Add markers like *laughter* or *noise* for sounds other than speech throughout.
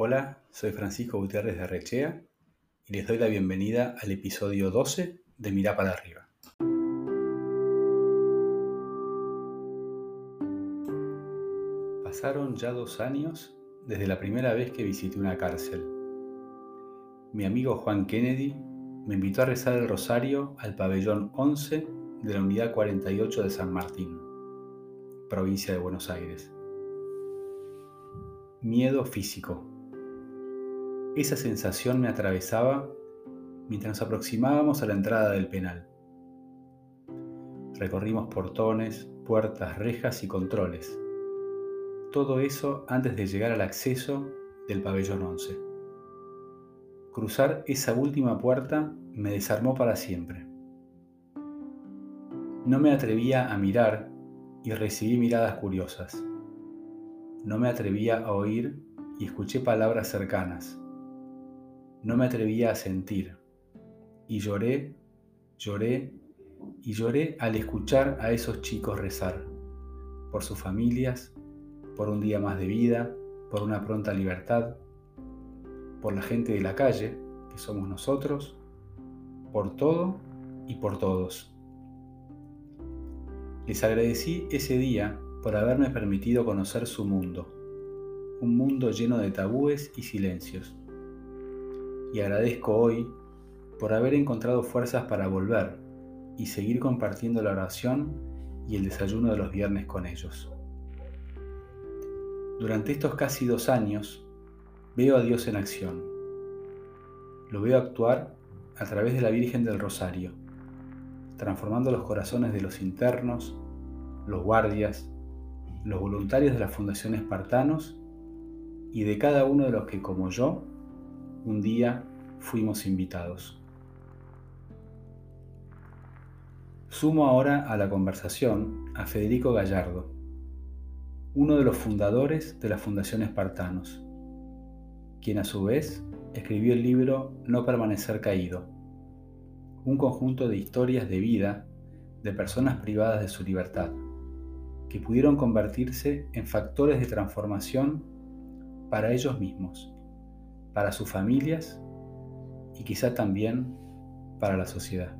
Hola, soy Francisco Gutiérrez de Arrechea y les doy la bienvenida al episodio 12 de Mirá para arriba. Pasaron ya dos años desde la primera vez que visité una cárcel. Mi amigo Juan Kennedy me invitó a rezar el rosario al pabellón 11 de la unidad 48 de San Martín, provincia de Buenos Aires. Miedo físico. Esa sensación me atravesaba mientras nos aproximábamos a la entrada del penal. Recorrimos portones, puertas, rejas y controles. Todo eso antes de llegar al acceso del pabellón 11. Cruzar esa última puerta me desarmó para siempre. No me atrevía a mirar y recibí miradas curiosas. No me atrevía a oír y escuché palabras cercanas. No me atrevía a sentir. Y lloré, lloré y lloré al escuchar a esos chicos rezar. Por sus familias, por un día más de vida, por una pronta libertad, por la gente de la calle, que somos nosotros, por todo y por todos. Les agradecí ese día por haberme permitido conocer su mundo, un mundo lleno de tabúes y silencios. Y agradezco hoy por haber encontrado fuerzas para volver y seguir compartiendo la oración y el desayuno de los viernes con ellos. Durante estos casi dos años veo a Dios en acción. Lo veo actuar a través de la Virgen del Rosario, transformando los corazones de los internos, los guardias, los voluntarios de la Fundación Espartanos y de cada uno de los que, como yo, un día fuimos invitados. Sumo ahora a la conversación a Federico Gallardo, uno de los fundadores de la Fundación Espartanos, quien a su vez escribió el libro No permanecer caído, un conjunto de historias de vida de personas privadas de su libertad que pudieron convertirse en factores de transformación para ellos mismos, para sus familias y quizá también para la sociedad.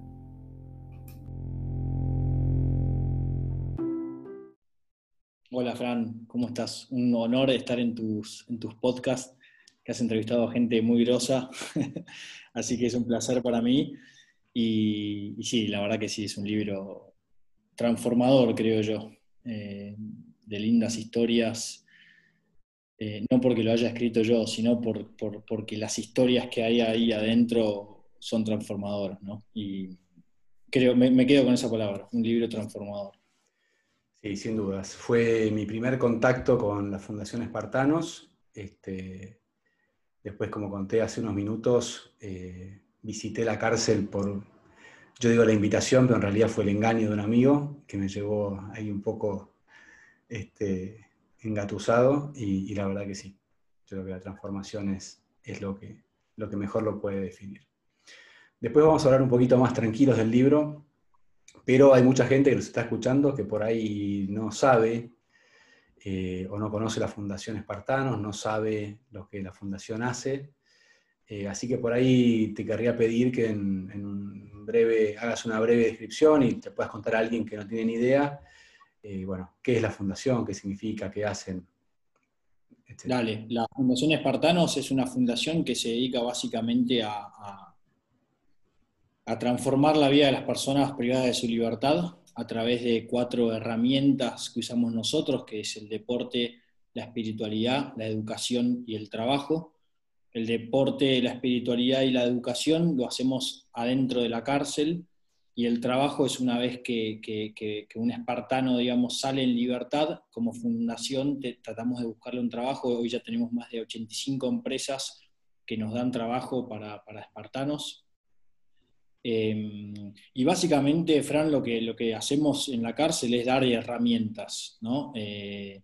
Hola Fran, ¿cómo estás? Un honor estar en tus, en tus podcasts, que has entrevistado a gente muy grosa, *laughs* así que es un placer para mí. Y, sí, la verdad que sí, es un libro transformador, creo yo. Eh, de lindas historias, eh, no porque lo haya escrito yo, sino por, porque las historias que hay ahí adentro son transformadoras, ¿no? Y creo, me, quedo con esa palabra, un libro transformador. Sí, sin dudas. Fue mi primer contacto con la Fundación Espartanos. Este, después, como conté hace unos minutos, eh, visité la cárcel por, yo digo la invitación, pero en realidad fue el engaño de un amigo que me llevó ahí un poco este, engatusado y, la verdad que sí, yo creo que la transformación es, es lo, que, lo que mejor lo puede definir. Después vamos a hablar un poquito más tranquilos del libro, pero hay mucha gente que nos está escuchando que por ahí no sabe eh, o no conoce la Fundación Espartanos, no sabe lo que la Fundación hace. Eh, así que por ahí te querría pedir que en, breve, hagas una breve descripción y te puedas contar a alguien que no tiene ni idea, eh, bueno, qué es la fundación, qué significa, qué hacen. Dale, la Fundación Espartanos es una fundación que se dedica básicamente a, a transformar la vida de las personas privadas de su libertad a través de cuatro herramientas que usamos nosotros, que es el deporte, la espiritualidad, la educación y el trabajo el deporte, la espiritualidad y la educación lo hacemos adentro de la cárcel y el trabajo es una vez que, un espartano, digamos, sale en libertad, como fundación tratamos de buscarle un trabajo, hoy ya tenemos más de 85 empresas que nos dan trabajo para, espartanos. Em, y básicamente, Fran, lo que, lo que hacemos en la cárcel es dar herramientas, ¿no? Eh,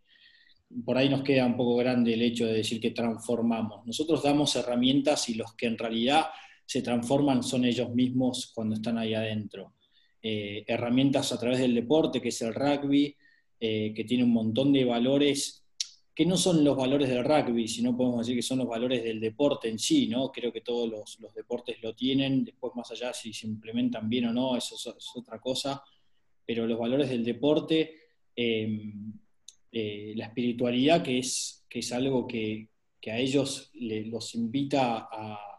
por ahí nos queda un poco grande el hecho de decir que transformamos. Nosotros damos herramientas y los que en realidad se transforman son ellos mismos cuando están ahí adentro. Eh, herramientas a través del deporte, que es el rugby, eh, que tiene un montón de valores que no son los valores del rugby, sino podemos decir que son los valores del deporte en sí, ¿no? Creo que todos los, deportes lo tienen, después más allá si se implementan bien o no, eso es, otra cosa, pero los valores del deporte, em, eh, la espiritualidad, que es, que es algo que, a ellos los invita a,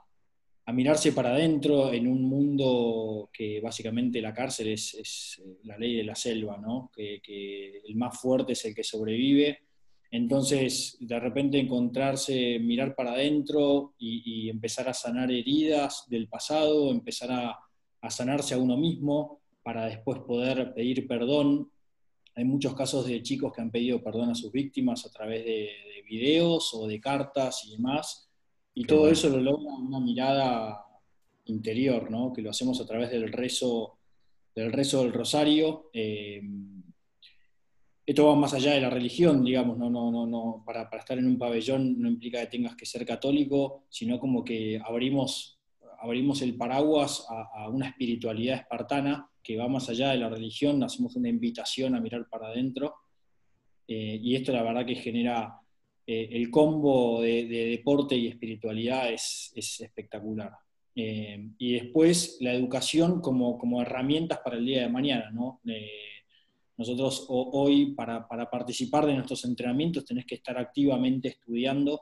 mirarse para adentro en un mundo que básicamente la cárcel es, eh, la ley de la selva, ¿no? que, el más fuerte es el que sobrevive entonces, de repente encontrarse, mirar para adentro y, empezar a sanar heridas del pasado, empezar a, sanarse a uno mismo para después poder pedir perdón. Hay muchos casos de chicos que han pedido perdón a sus víctimas a través de, videos o de cartas y demás. Y todo eso lo logra una mirada interior, ¿no? que lo hacemos a través del rezo del, rezo del rosario. Eh, esto va más allá de la religión, digamos, no, no, no, no, para, estar en un pabellón no implica que tengas que ser católico, sino como que abrimos, abrimos el paraguas a, una espiritualidad espartana que va más allá de la religión, hacemos una invitación a mirar para adentro, eh, y esto la verdad que genera eh, el combo de, deporte y espiritualidad es, espectacular. Eh, y después la educación como, como herramientas para el día de mañana, ¿no? Nosotros hoy, para, participar de nuestros entrenamientos, tenés que estar activamente estudiando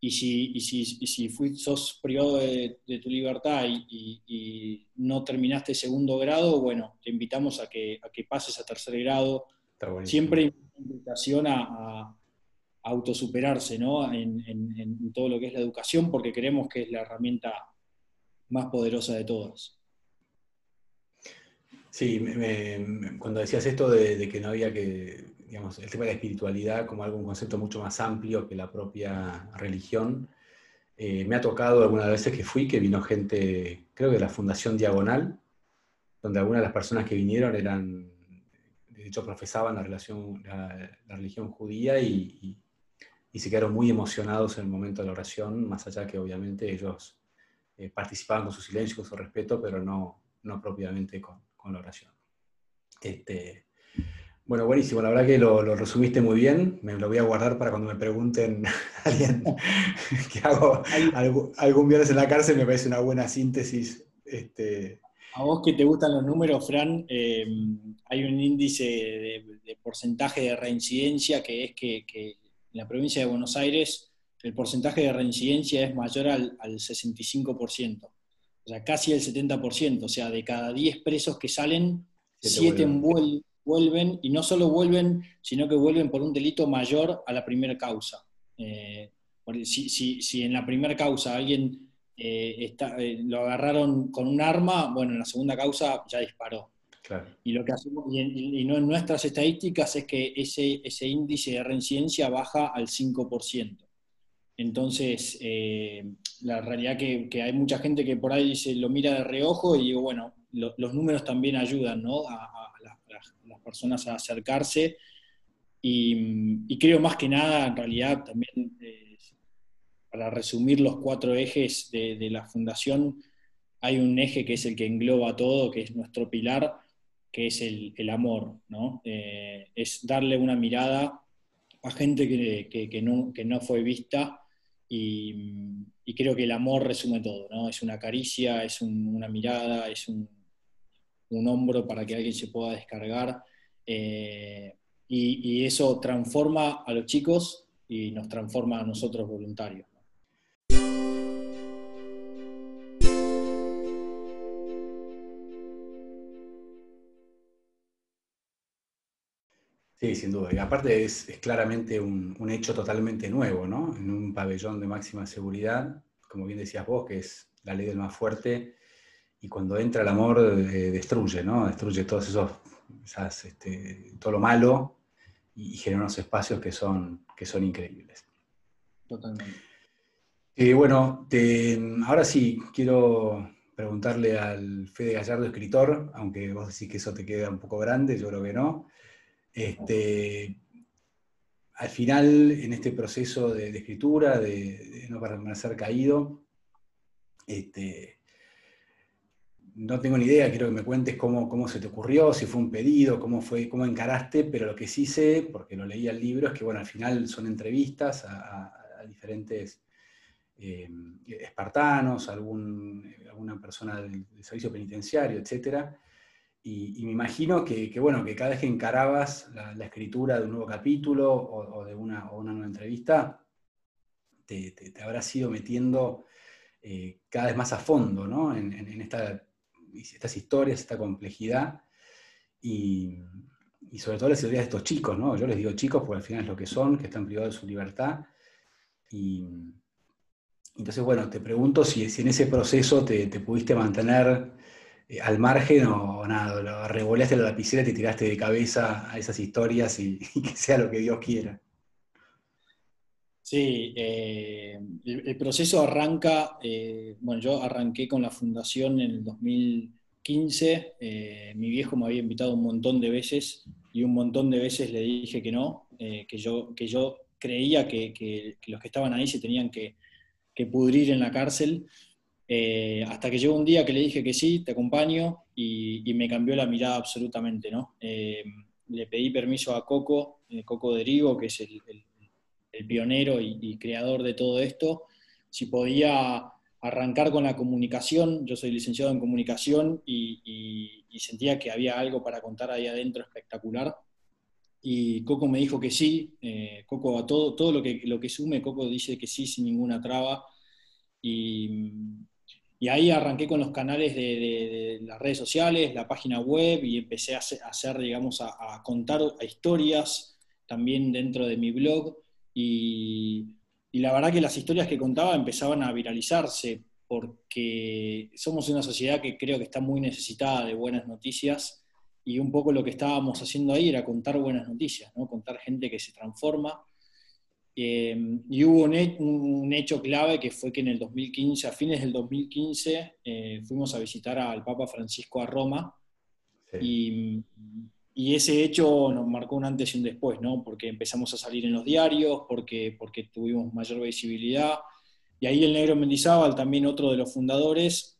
y si, si, si sos privado de, tu libertad y, no terminaste segundo grado, bueno, te invitamos a que, a que pases a tercer grado. Siempre invitación a, a autosuperarse ¿no? En, en, todo lo que es la educación, porque creemos que es la herramienta más poderosa de todas. Sí, cuando decías esto de, que no había que, digamos, el tema de la espiritualidad como algo, un concepto mucho más amplio que la propia religión, eh, me ha tocado algunas veces que fui, que vino gente, creo que de la Fundación Diagonal, donde algunas de las personas que vinieron eran, de hecho, profesaban la, relación, la, religión judía y, se quedaron muy emocionados en el momento de la oración, más allá que obviamente ellos eh, participaban con su silencio, con su respeto, pero no, no propiamente con, con la oración. Este, bueno, buenísimo, la verdad que lo, resumiste muy bien, me lo voy a guardar para cuando me pregunten a *laughs* alguien *laughs* que hago algún, viernes en la cárcel, me parece una buena síntesis. Este... A vos que te gustan los números, Fran, eh, hay un índice de, porcentaje de reincidencia que es que, en la provincia de Buenos Aires el porcentaje de reincidencia es mayor al, al 65% o sea, casi el 70%, o sea, de cada 10 presos que salen, 7 vuelven. y no solo vuelven, sino que vuelven por un delito mayor a la primera causa. Eh, si, en la primera causa alguien eh, eh, lo agarraron con un arma, bueno, en la segunda causa ya disparó. Y lo que hacemos, y, no en nuestras estadísticas, es que ese, ese índice de reincidencia baja al 5%. Entonces, eh, la realidad que, que hay mucha gente que por ahí se lo mira de reojo y digo, bueno, los números también ayudan ¿no? a, las, personas a acercarse. Y, creo más que nada, en realidad, también, eh, para resumir los cuatro ejes de, la fundación, hay un eje que es el que engloba todo, que es nuestro pilar, que es el, amor, ¿no? Eh, es darle una mirada a gente que, que, no, que no fue vista y, creo que el amor resume todo, ¿no? Es una caricia, es una mirada, es un, hombro para que alguien se pueda descargar. Eh, y, eso transforma a los chicos y nos transforma a nosotros voluntarios. Sí, sin duda. Y aparte es, claramente un, hecho totalmente nuevo, ¿no? En un pabellón de máxima seguridad, como bien decías vos, que es la ley del más fuerte, y cuando entra el amor eh, destruye, ¿no? Destruye todos esos, este, todo lo malo y, genera unos espacios que son, que son increíbles. Totalmente. Eh, bueno, ahora sí, quiero preguntarle al Fede Gallardo, escritor, aunque vos decís que eso te queda un poco grande, yo creo que no. Este, al final, en este proceso de, escritura, de, no permanecer caído, este, no tengo ni idea, quiero que me cuentes cómo, cómo se te ocurrió, si fue un pedido, cómo, fue, cómo encaraste, pero lo que sí sé, porque lo leí al libro, es que bueno, al final son entrevistas a, diferentes eh, espartanos, alguna persona del, servicio penitenciario, etc. Y, me imagino que, bueno, que cada vez que encarabas la, escritura de un nuevo capítulo o, de una, una, nueva entrevista, te, te, habrás ido metiendo eh, cada vez más a fondo ¿no? en, en esta estas historias, esta complejidad y, sobre todo las historias de estos chicos, ¿no? Yo les digo chicos porque al final es lo que son, que están privados de su libertad. Y entonces, bueno, te pregunto si, si en ese proceso te, pudiste mantener eh, al margen o, nada, revoleaste la lapicera y te tiraste de cabeza a esas historias *laughs* y que sea lo que Dios quiera. Sí, eh, el, proceso arranca, eh, bueno, yo arranqué con la fundación en el 2015, eh, mi viejo me había invitado un montón de veces y un montón de veces le dije que no, que, yo, que yo creía que, los que estaban ahí se tenían que, pudrir en la cárcel, hasta que llegó un día que le dije que sí, te acompaño, y, me cambió la mirada absolutamente, ¿no? le pedí permiso a Coco, Coco Derigo, que es el el pionero y, creador de todo esto, si podía arrancar con la comunicación, yo soy licenciado en comunicación y, sentía que había algo para contar ahí adentro espectacular. Y Coco me dijo que sí, eh, Coco a todo, todo lo que, lo que sume, Coco dice que sí sin ninguna traba. Y, ahí arranqué con los canales de, las redes sociales, la página web y empecé a hacer, digamos, a, a contar historias también dentro de mi blog y, la verdad que las historias que contaba empezaban a viralizarse porque somos una sociedad que creo que está muy necesitada de buenas noticias y un poco lo que estábamos haciendo ahí era contar buenas noticias, ¿no? contar gente que se transforma. Eh, y hubo un, hecho clave que fue que en el 2015, a fines del 2015, eh, fuimos a visitar al Papa Francisco a Roma y y ese hecho nos marcó un antes y un después, ¿no? Porque empezamos a salir en los diarios, porque, porque tuvimos mayor visibilidad. Y ahí el negro Mendizábal, también otro de los fundadores,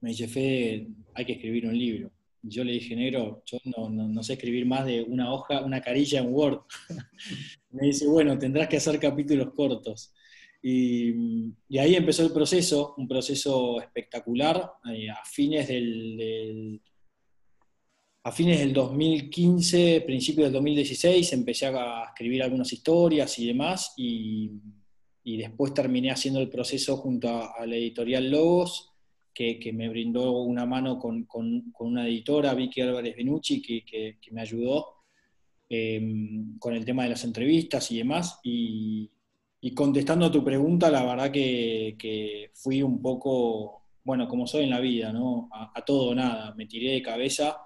me dice, Fede, hay que escribir un libro. Yo le dije, negro, yo no, sé escribir más de una hoja, una carilla en Word. *laughs* me dice, bueno, tendrás que hacer capítulos cortos. Y, ahí empezó el proceso, un proceso espectacular. Eh, a fines del a fines del 2015, principios del 2016, empecé a escribir algunas historias y demás, y, después terminé haciendo el proceso junto a, la editorial Logos, que, me brindó una mano con, una editora, Vicky Álvarez Benucci, que, me ayudó em, con el tema de las entrevistas y demás. Y, contestando a tu pregunta, la verdad que, fui un poco, bueno, como soy en la vida, ¿no? A, todo o nada, me tiré de cabeza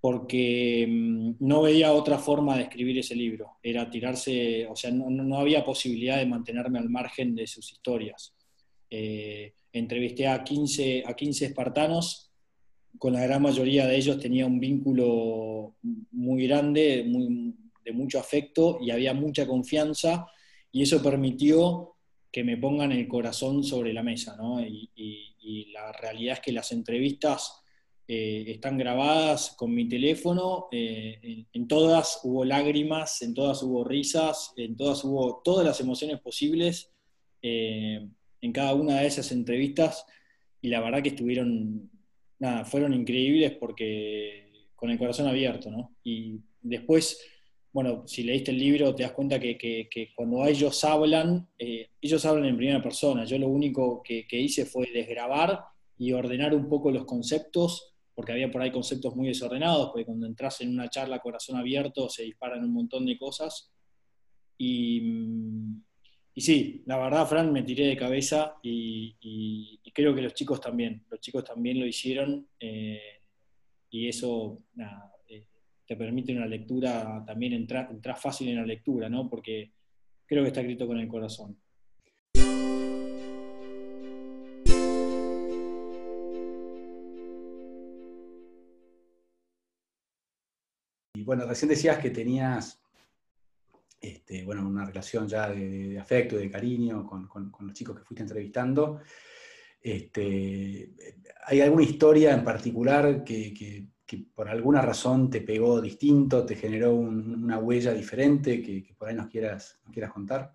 porque mm, no veía otra forma de escribir ese libro. Era tirarse, o sea, no, había posibilidad de mantenerme al margen de sus historias. Eh, entrevisté a 15, a 15 espartanos, con la gran mayoría de ellos tenía un vínculo muy grande, de mucho afecto y había mucha confianza, y eso permitió que me pongan el corazón sobre la mesa. ¿no? y la realidad es que las entrevistas eh, están grabadas con mi teléfono, eh, en, todas hubo lágrimas, en todas hubo risas, en todas hubo todas las emociones posibles eh, en cada una de esas entrevistas y la verdad que estuvieron, nada, fueron increíbles porque con el corazón abierto, ¿no? Y después, bueno, si leíste el libro te das cuenta que, cuando ellos hablan, ellos hablan en primera persona, yo lo único que, que hice fue desgrabar y ordenar un poco los conceptos porque había por ahí conceptos muy desordenados, porque cuando entras en una charla corazón abierto se disparan un montón de cosas. Y, y sí, la verdad, Fran, me tiré de cabeza y, creo que los chicos también, los chicos también lo hicieron eh, y eso eh, te permite una lectura, también entrar, entrar fácil en la lectura, ¿no? porque creo que está escrito con el corazón. bueno, recién decías que tenías este, bueno, una relación ya de, afecto, de cariño con, los chicos que fuiste entrevistando. Este, ¿Hay alguna historia en particular que, por alguna razón te pegó distinto, te generó una huella diferente que, por ahí nos quieras, quieras contar?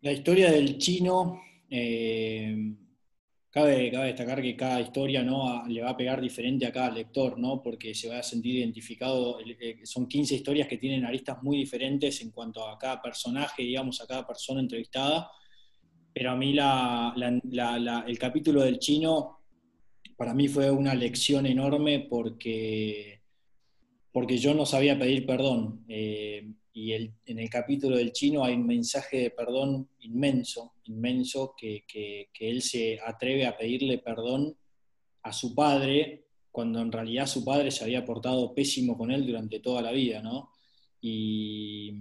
La historia del chino, eh, cabe, destacar que cada historia le va a pegar diferente a cada lector, porque se va a sentir identificado, eh, son 15 historias que tienen aristas muy diferentes en cuanto a cada personaje, digamos, a cada persona entrevistada, pero a mí el capítulo del chino, para mí fue una lección enorme porque, porque yo no sabía pedir perdón. Eh, y en el capítulo del chino hay un mensaje de perdón inmenso, inmenso, que, él se atreve a pedirle perdón a su padre, cuando en realidad su padre se había portado pésimo con él durante toda la vida, ¿no? Y,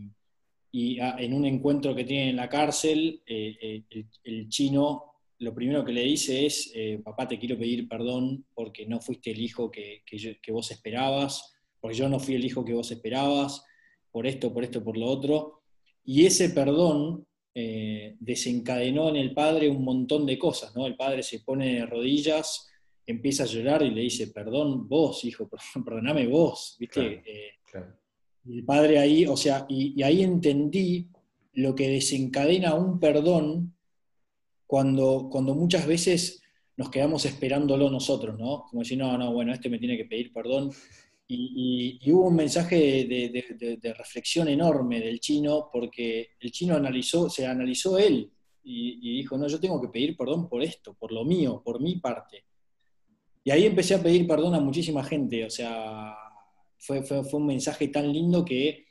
en un encuentro que tiene en la cárcel, eh, eh, el, chino lo primero que le dice es, eh, papá, te quiero pedir perdón porque no fuiste el hijo que, que vos esperabas, porque yo no fui el hijo que vos esperabas, por esto, por esto, por lo otro. Y ese perdón eh, desencadenó en el padre un montón de cosas, ¿no? El padre se pone de rodillas, empieza a llorar y le dice, perdón vos, hijo, *laughs* perdoname vos, ¿viste? Eh, el padre ahí, o sea, y, ahí entendí lo que desencadena un perdón cuando, cuando muchas veces nos quedamos esperándolo nosotros, ¿no? Como decir, no, no, bueno, este me tiene que pedir perdón. Y, hubo un mensaje de, reflexión enorme del chino, porque el chino se analizó él y, dijo, no, yo tengo que pedir perdón por esto, por lo mío, por mi parte. Y ahí empecé a pedir perdón a muchísima gente, o sea, fue, fue, un mensaje tan lindo que,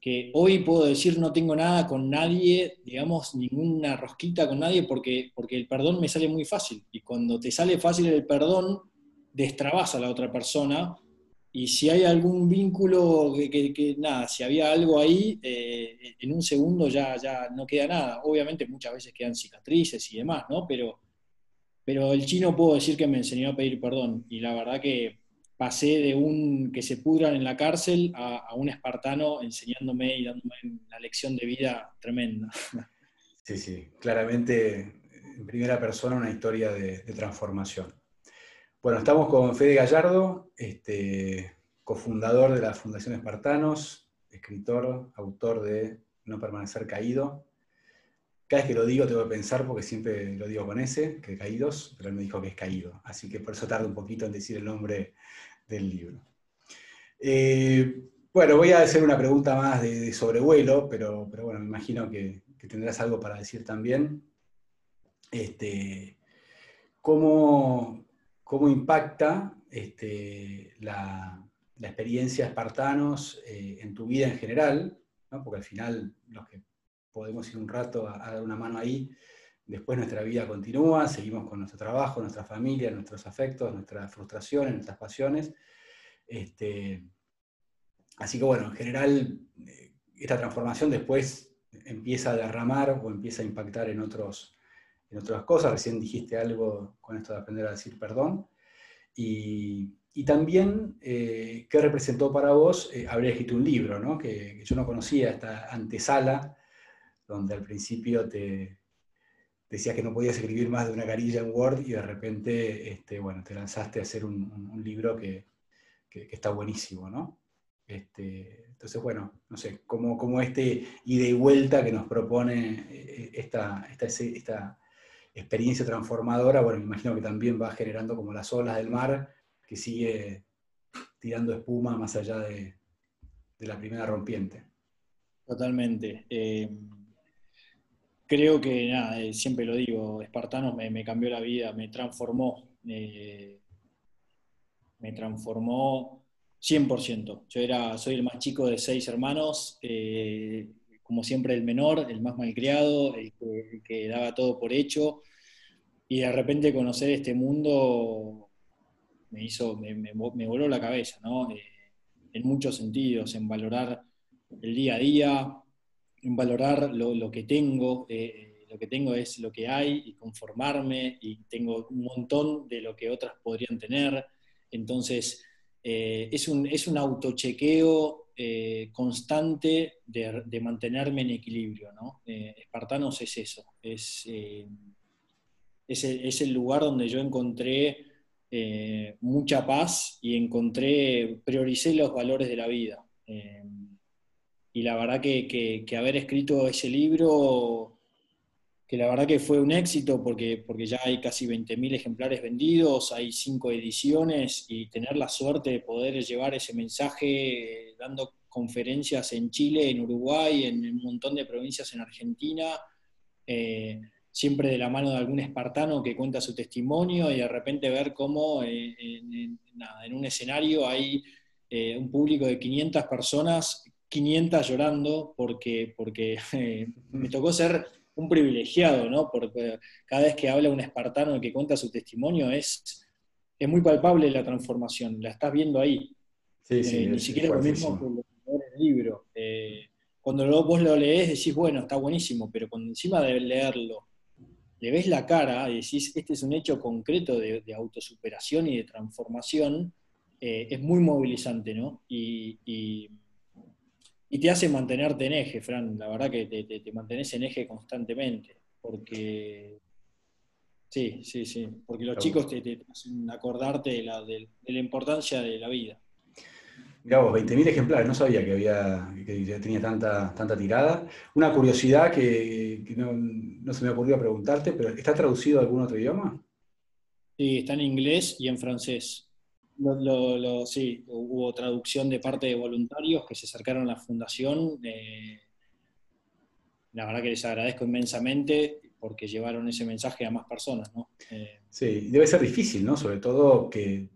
que, hoy puedo decir no tengo nada con nadie, digamos, ninguna rosquita con nadie, porque, porque el perdón me sale muy fácil. Y cuando te sale fácil el perdón, destrabas a la otra persona y si hay algún vínculo, que, nada, si había algo ahí, eh, en un segundo ya, ya no queda nada. Obviamente muchas veces quedan cicatrices y demás, ¿no? Pero, pero el chino puedo decir que me enseñó a pedir perdón. Y la verdad que pasé de un que se pudran en la cárcel a, un espartano enseñándome y dándome una lección de vida tremenda. Sí, sí, claramente en primera persona una historia de transformación. Bueno, estamos con Fede Gallardo, este, cofundador de la Fundación Espartanos, escritor, autor de No permanecer caído. Cada vez que lo digo tengo que pensar porque siempre lo digo con ese, que caídos, pero él me dijo que es caído. Así que por eso tardo un poquito en decir el nombre del libro. Eh, bueno, voy a hacer una pregunta más de, sobrevuelo, pero, bueno, me imagino que, tendrás algo para decir también. Este, ¿cómo, cómo impacta este, la, experiencia espartanos eh, en tu vida en general, porque al final los que podemos ir un rato a, dar una mano ahí, después nuestra vida continúa, seguimos con nuestro trabajo, nuestra familia, nuestros afectos, nuestras frustraciones, nuestras pasiones. Este, así que bueno, en general eh, esta transformación después empieza a derramar o empieza a impactar en otros, otras cosas. Recién dijiste algo con esto de aprender a decir perdón. Y, también, eh, ¿qué representó para vos eh, haber escrito un libro, ¿no? que, yo no conocía, esta antesala, donde al principio te decías que no podías escribir más de una carilla en Word y de repente este, bueno, te lanzaste a hacer un, libro que, está buenísimo. ¿no? Este, entonces, bueno, no sé, como, como este ida y vuelta que nos propone eh, esta, esta experiencia transformadora, bueno, me imagino que también va generando como las olas del mar, que sigue tirando espuma más allá de, la primera rompiente. Totalmente. Eh, creo que, nada, eh, siempre lo digo, Espartanos me, cambió la vida, me transformó. me transformó 100%. Yo era, soy el más chico de seis hermanos, eh, como siempre el menor, el más malcriado, el que, daba todo por hecho, y de repente conocer este mundo me hizo, me, voló la cabeza, ¿no? Eh, en muchos sentidos, en valorar el día a día, en valorar lo, que tengo, eh, lo que tengo es lo que hay y conformarme, y tengo un montón de lo que otras podrían tener, entonces eh, es, un, es un autochequeo eh, constante de, mantenerme en equilibrio. ¿no? Eh, Espartanos es eso, es, es el, lugar donde yo encontré eh, mucha paz y encontré, prioricé los valores de la vida. Eh, y la verdad que, haber escrito ese libro, que la verdad que fue un éxito porque, porque ya hay casi 20.000 ejemplares vendidos, hay cinco ediciones y tener la suerte de poder llevar ese mensaje eh, dando conferencias en Chile, en Uruguay, en un montón de provincias en Argentina siempre de la mano de algún espartano que cuenta su testimonio y de repente ver cómo eh, en, un escenario hay eh, un público de 500 personas, 500 llorando, porque, porque *laughs* eh, me tocó ser un privilegiado, ¿no? Porque cada vez que habla un espartano que cuenta su testimonio es, es muy palpable la transformación, la estás viendo ahí. ni siquiera lo mismo que en el libro. cuando vos lo lees decís, bueno, está buenísimo, pero cuando encima de leerlo le ves la cara y decís, este es un hecho concreto de, autosuperación y de transformación, eh, es muy movilizante, ¿no? Y, te hace mantenerte en eje, Fran, la verdad que te, te, mantenés en eje constantemente, porque... Sí, sí, sí, porque los chicos te, hacen acordarte de la, de la importancia de la vida. Mirá 20.000 ejemplares, no sabía que había que tenía tanta, tanta tirada. Una curiosidad que, no, se me ocurrió preguntarte, pero ¿está traducido a algún otro idioma? Sí, está en inglés y en francés. Sí, hubo traducción de parte de voluntarios que se acercaron a la fundación. Eh, la verdad que les agradezco inmensamente porque llevaron ese mensaje a más personas. ¿no? Eh, sí, debe ser difícil, ¿no? Sobre todo que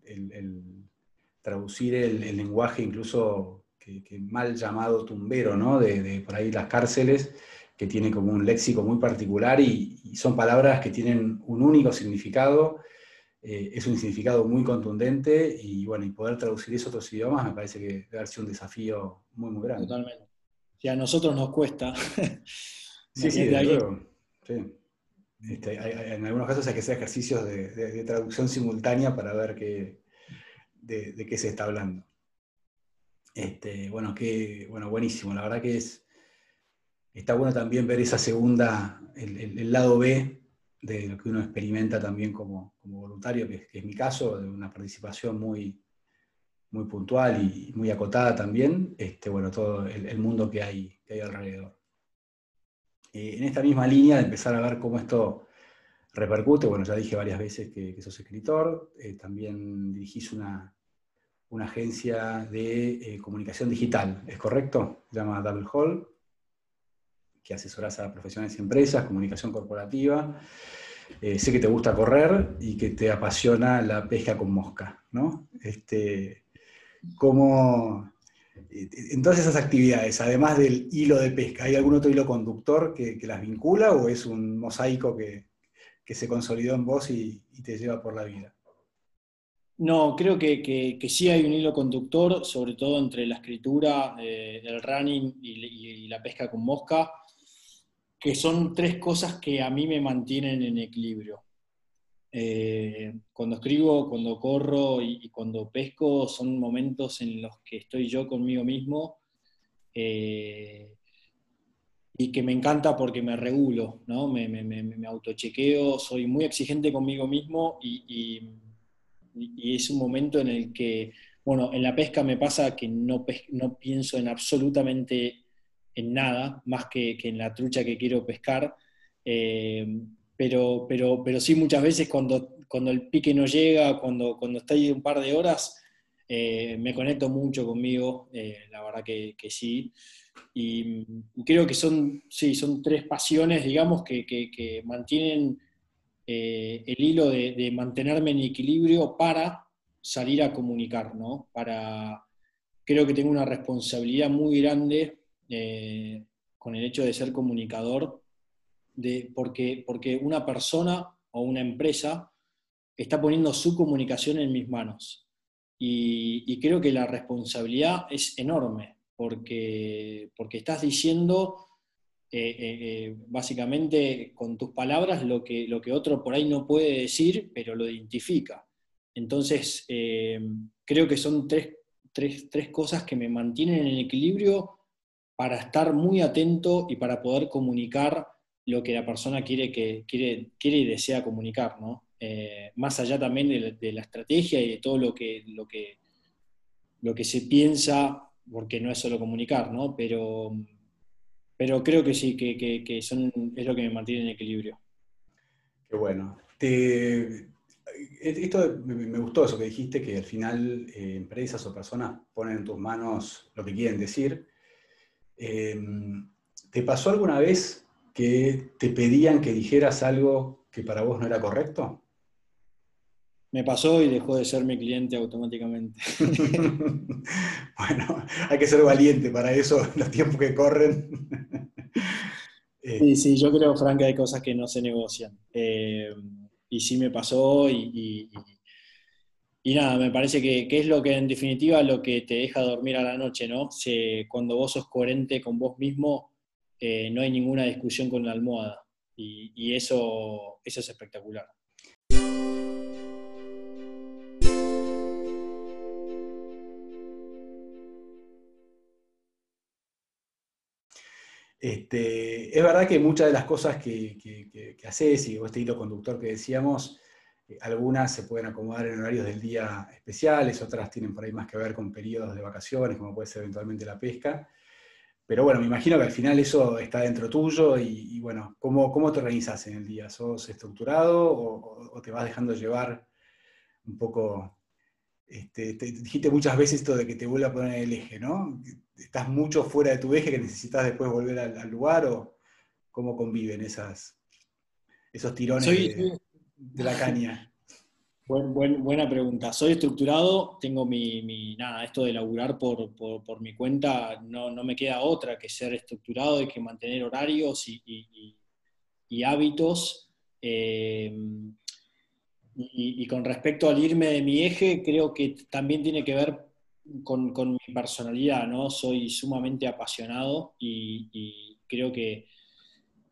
traducir el, lenguaje incluso que, mal llamado tumbero, ¿no? De, por ahí las cárceles, que tiene como un léxico muy particular y, son palabras que tienen un único significado, eh, es un significado muy contundente y bueno, y poder traducir eso a otros idiomas me parece que debe haber sido un desafío muy, muy grande. Totalmente. Si a nosotros nos cuesta. *laughs* sí, sí, de este, en algunos casos hay que hacer ejercicios de traducción simultánea para ver qué, de, qué se está hablando. Este, bueno, que, bueno, buenísimo. La verdad que es, está bueno también ver esa segunda, el, lado B de lo que uno experimenta también como, voluntario, que, es mi caso, de una participación muy, muy puntual y muy acotada también, este, bueno, todo el, mundo que hay, que hay alrededor. Eh, en esta misma línea de empezar a ver cómo esto repercute, bueno, ya dije varias veces que, sos escritor, eh, también dirigís una, una agencia de eh, comunicación digital, ¿es correcto? Se llama Double Hall, que asesoras a profesionales y empresas, comunicación corporativa. Eh, sé que te gusta correr y que te apasiona la pesca con mosca, ¿no? Este, ¿cómo, eh, en todas esas actividades, además del hilo de pesca, ¿hay algún otro hilo conductor que, las vincula o es un mosaico que, se consolidó en vos y te lleva por la vida? No, creo que, sí hay un hilo conductor, sobre todo entre la escritura, eh, el running y, la pesca con mosca, que son tres cosas que a mí me mantienen en equilibrio. Eh, cuando escribo, cuando corro y, cuando pesco, son momentos en los que estoy yo conmigo mismo eh, y que me encanta porque me regulo, ¿no? me, me, autochequeo, soy muy exigente conmigo mismo y y es un momento en el que, bueno, en la pesca me pasa que no, no pienso en absolutamente en nada, más que, en la trucha que quiero pescar, eh, pero, pero, pero sí muchas veces cuando, cuando el pique no llega, cuando, cuando estoy un par de horas, eh, me conecto mucho conmigo, eh, la verdad que, sí. Y, creo que son, sí, son tres pasiones, digamos, que, que mantienen el hilo de, mantenerme en equilibrio para salir a comunicar, ¿no? Para, creo que tengo una responsabilidad muy grande eh, con el hecho de ser comunicador, de, porque, porque una persona o una empresa está poniendo su comunicación en mis manos. Y, creo que la responsabilidad es enorme, porque, porque estás diciendo eh, eh, eh, básicamente con tus palabras lo que, lo que otro por ahí no puede decir, pero lo identifica. Entonces, creo que son tres, cosas que me mantienen en equilibrio para estar muy atento y para poder comunicar lo que la persona quiere, que, quiere, quiere y desea comunicar, ¿no? Eh, más allá también de, la estrategia y de todo lo que, lo, que, lo que se piensa, porque no es solo comunicar, ¿no? Pero, pero creo que sí, que, son, es lo que me mantiene en equilibrio. Qué bueno. Te, esto me, gustó eso que dijiste, que al final eh, empresas o personas ponen en tus manos lo que quieren decir. Em, ¿Te pasó alguna vez que te pedían que dijeras algo que para vos no era correcto? Me pasó y dejó de ser mi cliente automáticamente. *laughs* bueno, hay que ser valiente para eso, *laughs* los tiempos que corren. sí, sí, yo creo, Frank, que hay cosas que no se negocian. Eh, y sí me pasó y, y, nada, me parece que, es lo que en definitiva lo que te deja dormir a la noche, ¿no? cuando vos sos coherente con vos mismo, eh, no hay ninguna discusión con la almohada. Y, eso, eso es espectacular. Este, es verdad que muchas de las cosas que, que, haces y este hilo conductor que decíamos, algunas se pueden acomodar en horarios del día especiales, otras tienen por ahí más que ver con periodos de vacaciones, como puede ser eventualmente la pesca. Pero bueno, me imagino que al final eso está dentro tuyo y, bueno, ¿cómo, ¿cómo, te organizas en el día? ¿Sos estructurado o, te vas dejando llevar un poco? Este, te, dijiste muchas veces esto de que te vuelve a poner el eje, ¿no? ¿Estás mucho fuera de tu eje que necesitas después volver al, lugar o cómo conviven esas, esos tirones de, la caña? buena pregunta. Soy estructurado, tengo mi, nada, esto de laburar por, mi cuenta, no, me queda otra que ser estructurado, y que mantener horarios y, hábitos. Eh, y, con respecto al irme de mi eje, creo que también tiene que ver con, mi personalidad, ¿no? Soy sumamente apasionado y, creo que,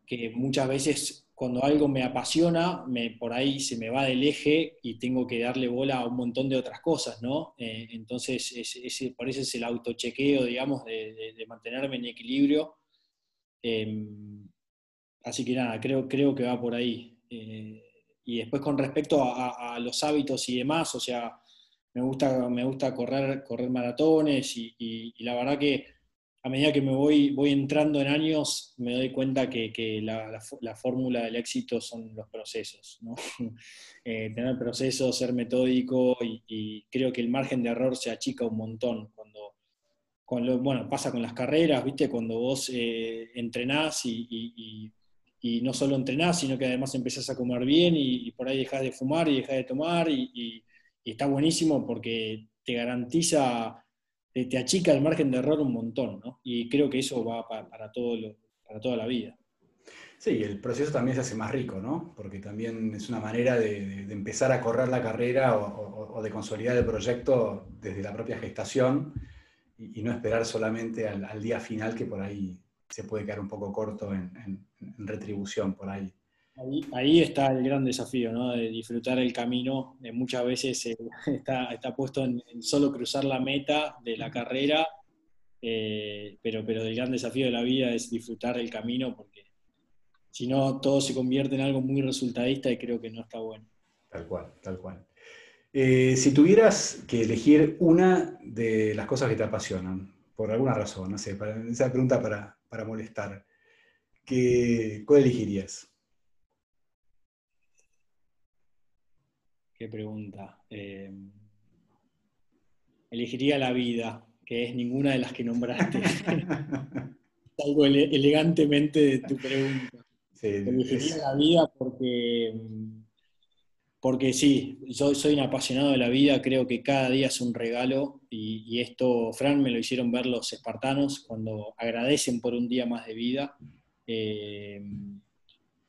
que muchas veces cuando algo me apasiona, por ahí se me va del eje y tengo que darle bola a un montón de otras cosas, ¿no? Eh, entonces, ese, por eso es el autochequeo, digamos, de, mantenerme en equilibrio. Em, así que nada, creo, creo que va por ahí. Eh, y después con respecto a, los hábitos y demás, o sea, me gusta, me gusta correr, correr maratones y la verdad que a medida que me voy, entrando en años, me doy cuenta que, la, fórmula del éxito son los procesos. *laughs* Eh, tener procesos, ser metódico y, creo que el margen de error se achica un montón. Cuando, bueno, pasa con las carreras, ¿viste? Cuando vos eh, entrenás y, no solo entrenás, sino que además empezás a comer bien y, por ahí dejás de fumar y dejás de tomar y está buenísimo porque te garantiza te, achica el margen de error un montón, ¿no? Y creo que eso va para, todo para toda la vida. Sí, el proceso también se hace más rico, ¿no? Porque también es una manera de, empezar a correr la carrera o, de consolidar el proyecto desde la propia gestación y, no esperar solamente al, día final que por ahí se puede quedar un poco corto en retribución por ahí. Ahí, está el gran desafío, ¿no? De disfrutar el camino. muchas veces eh, *laughs* está, puesto en, solo cruzar la meta de la carrera, eh, pero, pero el gran desafío de la vida es disfrutar el camino, porque si no, todo se convierte en algo muy resultadista y creo que no está bueno. Tal cual, tal cual. Eh, si tuvieras que elegir una de las cosas que te apasionan, por alguna razón, no sé, para, esa pregunta para, para molestar, ¿qué, ¿cuál elegirías? Qué pregunta. Eh, elegiría la vida, que es ninguna de las que nombraste. *laughs* Algo elegantemente de tu pregunta. elegiría la vida porque, porque sí, yo soy un apasionado de la vida, creo que cada día es un regalo y, esto, Fran, me lo hicieron ver los espartanos cuando agradecen por un día más de vida. Eh,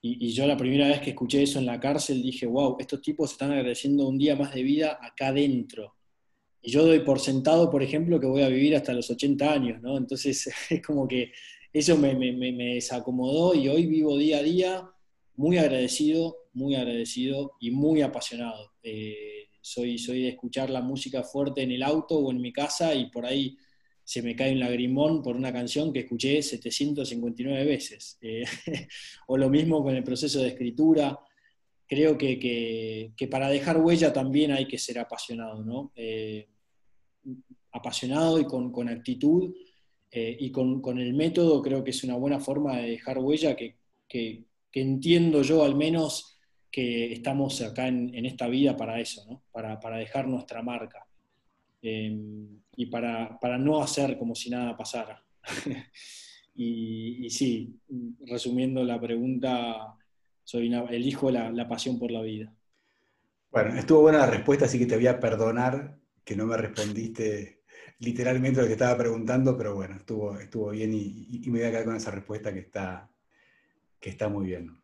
y, yo la primera vez que escuché eso en la cárcel dije, wow, estos tipos están agradeciendo un día más de vida acá adentro. Y yo doy por sentado, por ejemplo, que voy a vivir hasta los 80 años, ¿no? Entonces *laughs* es como que eso me, desacomodó y hoy vivo día a día muy agradecido, muy agradecido y muy apasionado. Eh, soy, soy de escuchar la música fuerte en el auto o en mi casa y por ahí se me cae un lagrimón por una canción que escuché 759 veces. Eh, *laughs* o lo mismo con el proceso de escritura. Creo que, para dejar huella también hay que ser apasionado, ¿no? Eh, apasionado y con, actitud eh, y con, el método creo que es una buena forma de dejar huella que, entiendo yo al menos que estamos acá en, esta vida para eso, ¿no? para, para dejar nuestra marca. Em, y para, no hacer como si nada pasara. *laughs* y, sí, resumiendo la pregunta, soy elijo la, la, pasión por la vida. Bueno, estuvo buena la respuesta, así que te voy a perdonar que no me respondiste literalmente lo que estaba preguntando, pero bueno, estuvo, estuvo bien y, me voy a quedar con esa respuesta que está, que está muy bien.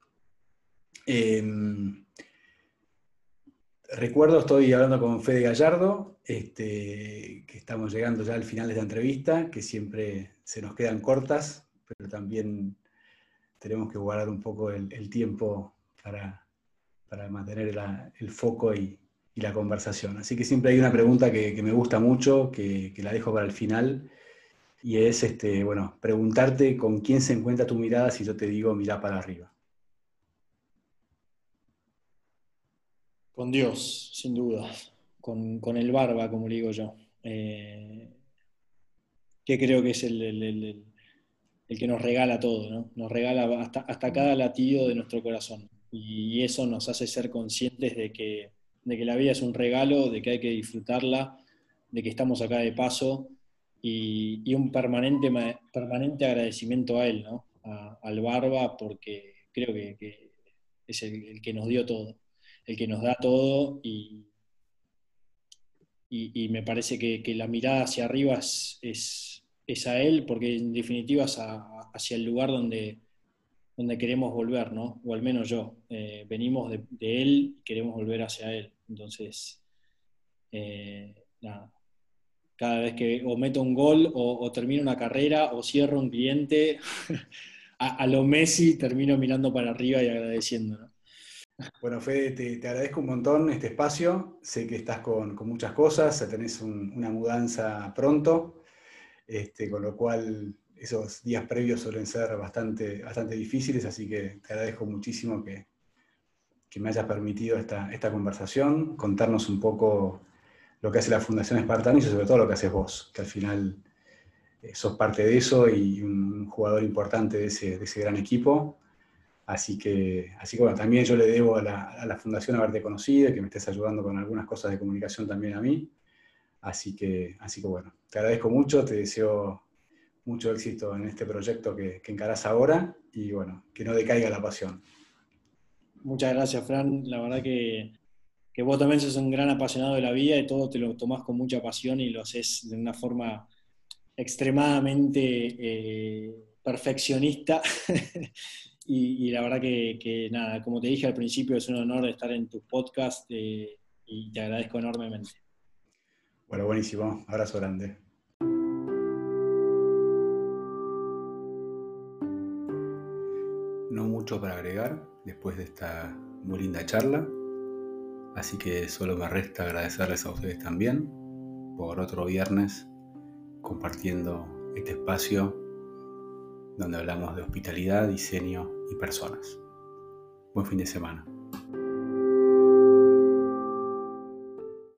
Em, recuerdo, estoy hablando con Fede Gallardo, este, que estamos llegando ya al final de esta entrevista, que siempre se nos quedan cortas, pero también tenemos que guardar un poco el, tiempo para, mantener el foco y, la conversación. Así que siempre hay una pregunta que, me gusta mucho, que, la dejo para el final, y es, este, bueno, preguntarte con quién se encuentra tu mirada si yo te digo mira para arriba. Con Dios, sin duda, con, el barba, como le digo yo, eh, que creo que es el, que nos regala todo, ¿no? nos regala hasta, hasta, cada latido de nuestro corazón. Y eso nos hace ser conscientes de que, de que la vida es un regalo, de que hay que disfrutarla, de que estamos acá de paso y, un permanente, permanente agradecimiento a él, ¿no? al barba, porque creo que, es el que nos dio todo el que nos da todo y, y, me parece que, la mirada hacia arriba es, es, a Él, porque en definitiva es hacia el lugar donde, donde queremos volver, ¿no? O al menos yo. Eh, venimos de, Él y queremos volver hacia Él. Entonces, eh, Cada vez que o meto un gol o, termino una carrera o cierro un cliente, *laughs* a, a, lo Messi termino mirando para arriba y agradeciendo, ¿no? Bueno, Fede, te, agradezco un montón este espacio. Sé que estás con, muchas cosas, tenés una mudanza pronto, este, con lo cual esos días previos suelen ser bastante, bastante difíciles, así que te agradezco muchísimo que, me hayas permitido esta, esta, conversación, contarnos un poco lo que hace la Fundación Espartano y sobre todo lo que haces vos, que al final eh, sos parte de eso y un jugador importante de ese, de ese gran equipo. Así que, así que bueno, también yo le debo a la, Fundación haberte conocido y que me estés ayudando con algunas cosas de comunicación también a mí. Así que, así que bueno, te agradezco mucho, te deseo mucho éxito en este proyecto que, que encarás ahora y bueno, que no decaiga la pasión. Muchas gracias, Fran. La verdad que, que vos también sos un gran apasionado de la vida y todo te lo tomás con mucha pasión y lo haces de una forma extremadamente eh, perfeccionista *laughs* Y, la verdad que, nada, como te dije al principio, es un honor estar en tu podcast eh, y te agradezco enormemente. Bueno, buenísimo. Abrazo grande. No mucho para agregar después de esta muy linda charla. Así que solo me resta agradecerles a ustedes también por otro viernes compartiendo este espacio donde hablamos de hospitalidad, diseño y personas. Buen fin de semana.